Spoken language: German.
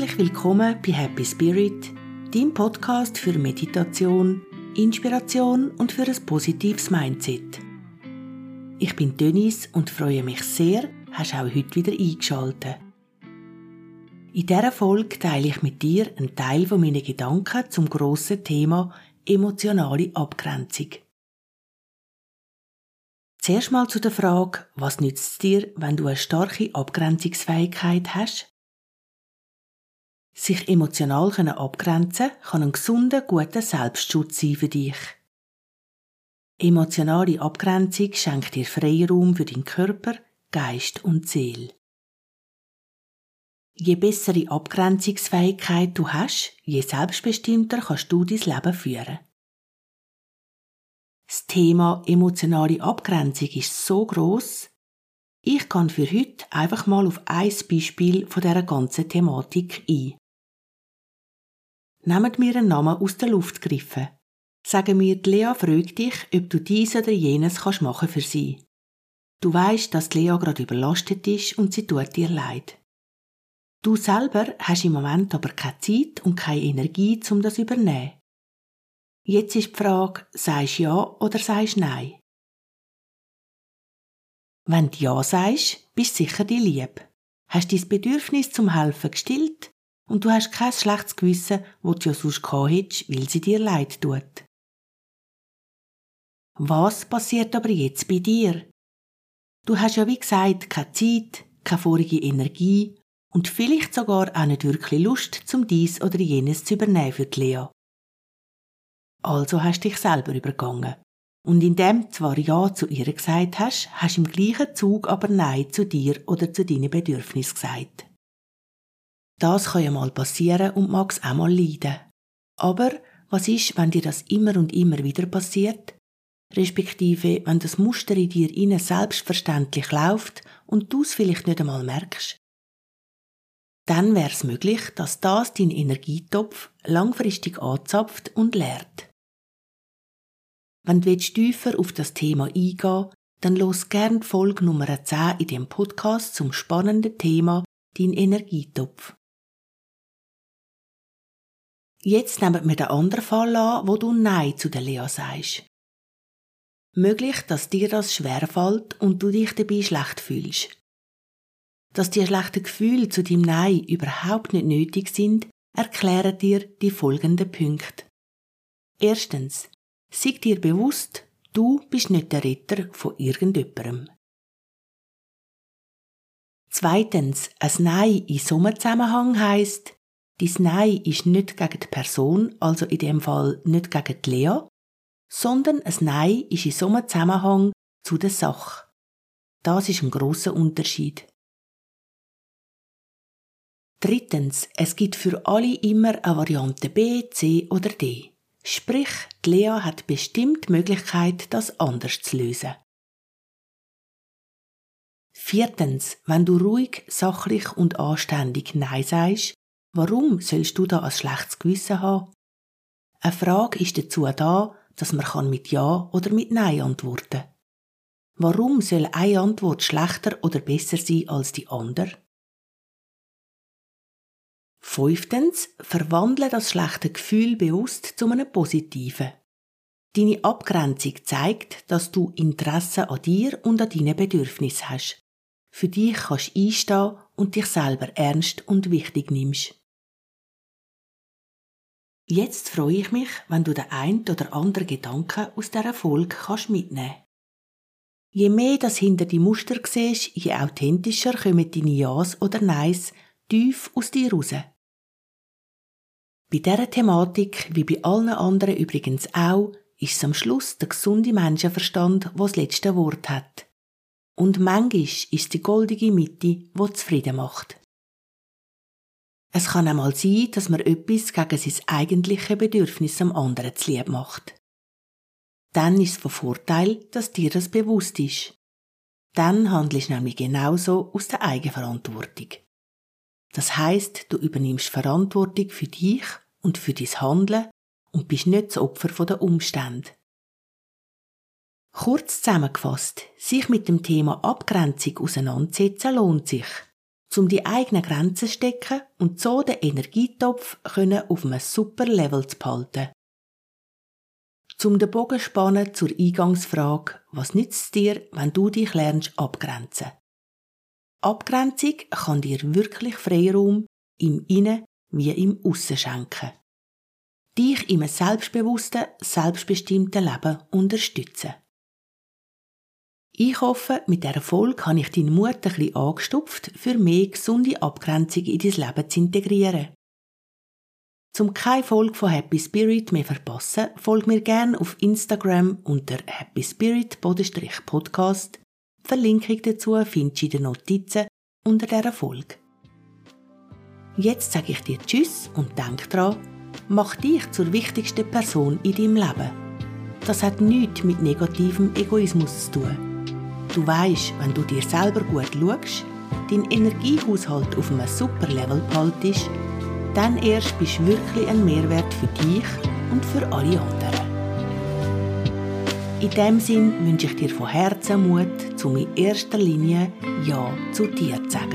Herzlich willkommen bei Happy Spirit, deinem Podcast für Meditation, Inspiration und für ein positives Mindset. Ich bin Dennis und freue mich sehr, hast auch heute wieder eingeschaltet. In dieser Folge teile ich mit dir einen Teil meiner Gedanken zum grossen Thema emotionale Abgrenzung. Zuerst mal zu der Frage, was nützt es dir, wenn du eine starke Abgrenzungsfähigkeit hast? Sich emotional abgrenzen kann ein gesunder, guter Selbstschutz sein für dich. Emotionale Abgrenzung schenkt dir Freiraum für deinen Körper, Geist und Seele. Je bessere Abgrenzungsfähigkeit du hast, je selbstbestimmter kannst du dein Leben führen. Das Thema emotionale Abgrenzung ist so groß. Ich kann für heute einfach mal auf ein Beispiel von dieser ganzen Thematik ein. Nehmt mir einen Namen aus der Luft gegriffen. Sagen wir, Lea fragt dich, ob du dies oder jenes kannst machen für sie. Du weißt, dass Lea gerade überlastet ist und sie tut dir leid. Du selber hast im Moment aber keine Zeit und keine Energie, um das zu übernehmen. Jetzt ist die Frage, sagst du ja oder sagst nein? Wenn du ja sagst, bist du sicher die lieb. Hast dein Bedürfnis zum Helfen gestillt und du hast kein schlechtes Gewissen, wo du ja sonst gehabt hättest, weil sie dir leid tut. Was passiert aber jetzt bei dir? Du hast ja wie gesagt keine Zeit, keine vorige Energie und vielleicht sogar auch nicht wirklich Lust, zum dies oder jenes zu übernehmen für die Lea. Also hast du dich selber übergangen. Und indem zwar Ja zu ihr gesagt hast, hast du im gleichen Zug aber Nein zu dir oder zu deinen Bedürfnissen gesagt. Das kann ja mal passieren und mag es auch mal leiden. Aber was ist, wenn dir das immer und immer wieder passiert? Respektive, wenn das Muster in dir innen selbstverständlich läuft und du es vielleicht nicht einmal merkst? Dann wäre es möglich, dass das dein Energietopf langfristig anzapft und leert. Wenn du tiefer auf das Thema eingehen dann los gern Folge Nummer 10 in dem Podcast zum spannenden Thema Dein Energietopf. Jetzt nehmen wir den anderen Fall an, wo du Nein zu der Lea sagst. Möglich, dass dir das schwerfällt und du dich dabei schlecht fühlst. Dass die schlechten Gefühle zu deinem Nein überhaupt nicht nötig sind, erklären dir die folgenden Punkte. Erstens, sei dir bewusst, du bist nicht der Ritter von irgendjemandem. Zweitens, ein Nein in so einem Zusammenhang heisst, dein Nein ist nicht gegen die Person, also in dem Fall nicht gegen die Lea, sondern ein Nein ist in so einem Zusammenhang zu der Sache. Das ist ein großer Unterschied. Drittens, es gibt für alle immer eine Variante B, C oder D. Sprich, die Lea hat bestimmt die Möglichkeit, das anders zu lösen. Viertens, wenn du ruhig, sachlich und anständig Nein sagst, warum sollst du da ein schlechtes Gewissen haben? Eine Frage ist dazu da, dass man mit Ja oder mit Nein antworten kann. Warum soll eine Antwort schlechter oder besser sein als die andere? Fünftens, verwandle das schlechte Gefühl bewusst zu einem positiven. Deine Abgrenzung zeigt, dass du Interesse an dir und an deinen Bedürfnissen hast. Für dich kannst du einstehen und dich selber ernst und wichtig nimmst. Jetzt freue ich mich, wenn du den ein oder anderen Gedanken aus dieser Folge kannst mitnehmen Je mehr das hinter die Muster siehst, je authentischer kommen deine Ja's oder Neins tief aus dir raus. Bei dieser Thematik, wie bei allen anderen übrigens auch, ist es am Schluss der gesunde Menschenverstand, der das letzte Wort hat. Und manchmal ist die goldige Mitte, die zufrieden macht. Es kann einmal sein, dass man etwas gegen sein eigentliche Bedürfnis am anderen zu lieb macht. Dann ist es von Vorteil, dass dir das bewusst ist. Dann handelst du nämlich genauso aus der Eigenverantwortung. Das heißt, du übernimmst Verantwortung für dich und für dein Handeln und bist nicht das Opfer der Umstände. Kurz zusammengefasst, sich mit dem Thema Abgrenzung auseinandersetzen lohnt sich. Um die eigenen Grenzen zu stecken und so den Energietopf auf einem super Level zu behalten. Zum den Bogen spannen zur Eingangsfrage, was nützt es dir, wenn du dich lernst abgrenzen? Abgrenzung kann dir wirklich Freiraum im Innen wie im Aussen schenken. Dich in einem selbstbewussten, selbstbestimmten Leben unterstützen. Ich hoffe, mit dieser Folge habe ich deinen Mut ein bisschen angestupft, für mehr gesunde Abgrenzung in dein Leben zu integrieren. Zum keine Folge von Happy Spirit mehr verpassen, folg mir gerne auf Instagram unter Happy Spirit Podcast. Die Verlinkung dazu findest du in den Notizen unter dieser Folge. Jetzt sage ich dir Tschüss und denk dran, mach dich zur wichtigsten Person in deinem Leben. Das hat nichts mit negativem Egoismus zu tun. Du weißt, wenn du dir selber gut schaust, deinen Energiehaushalt auf einem super Level behaltest, dann erst bist du wirklich ein Mehrwert für dich und für alle anderen. In diesem Sinn wünsche ich dir von Herzen Mut, um in erster Linie Ja zu dir zu sagen.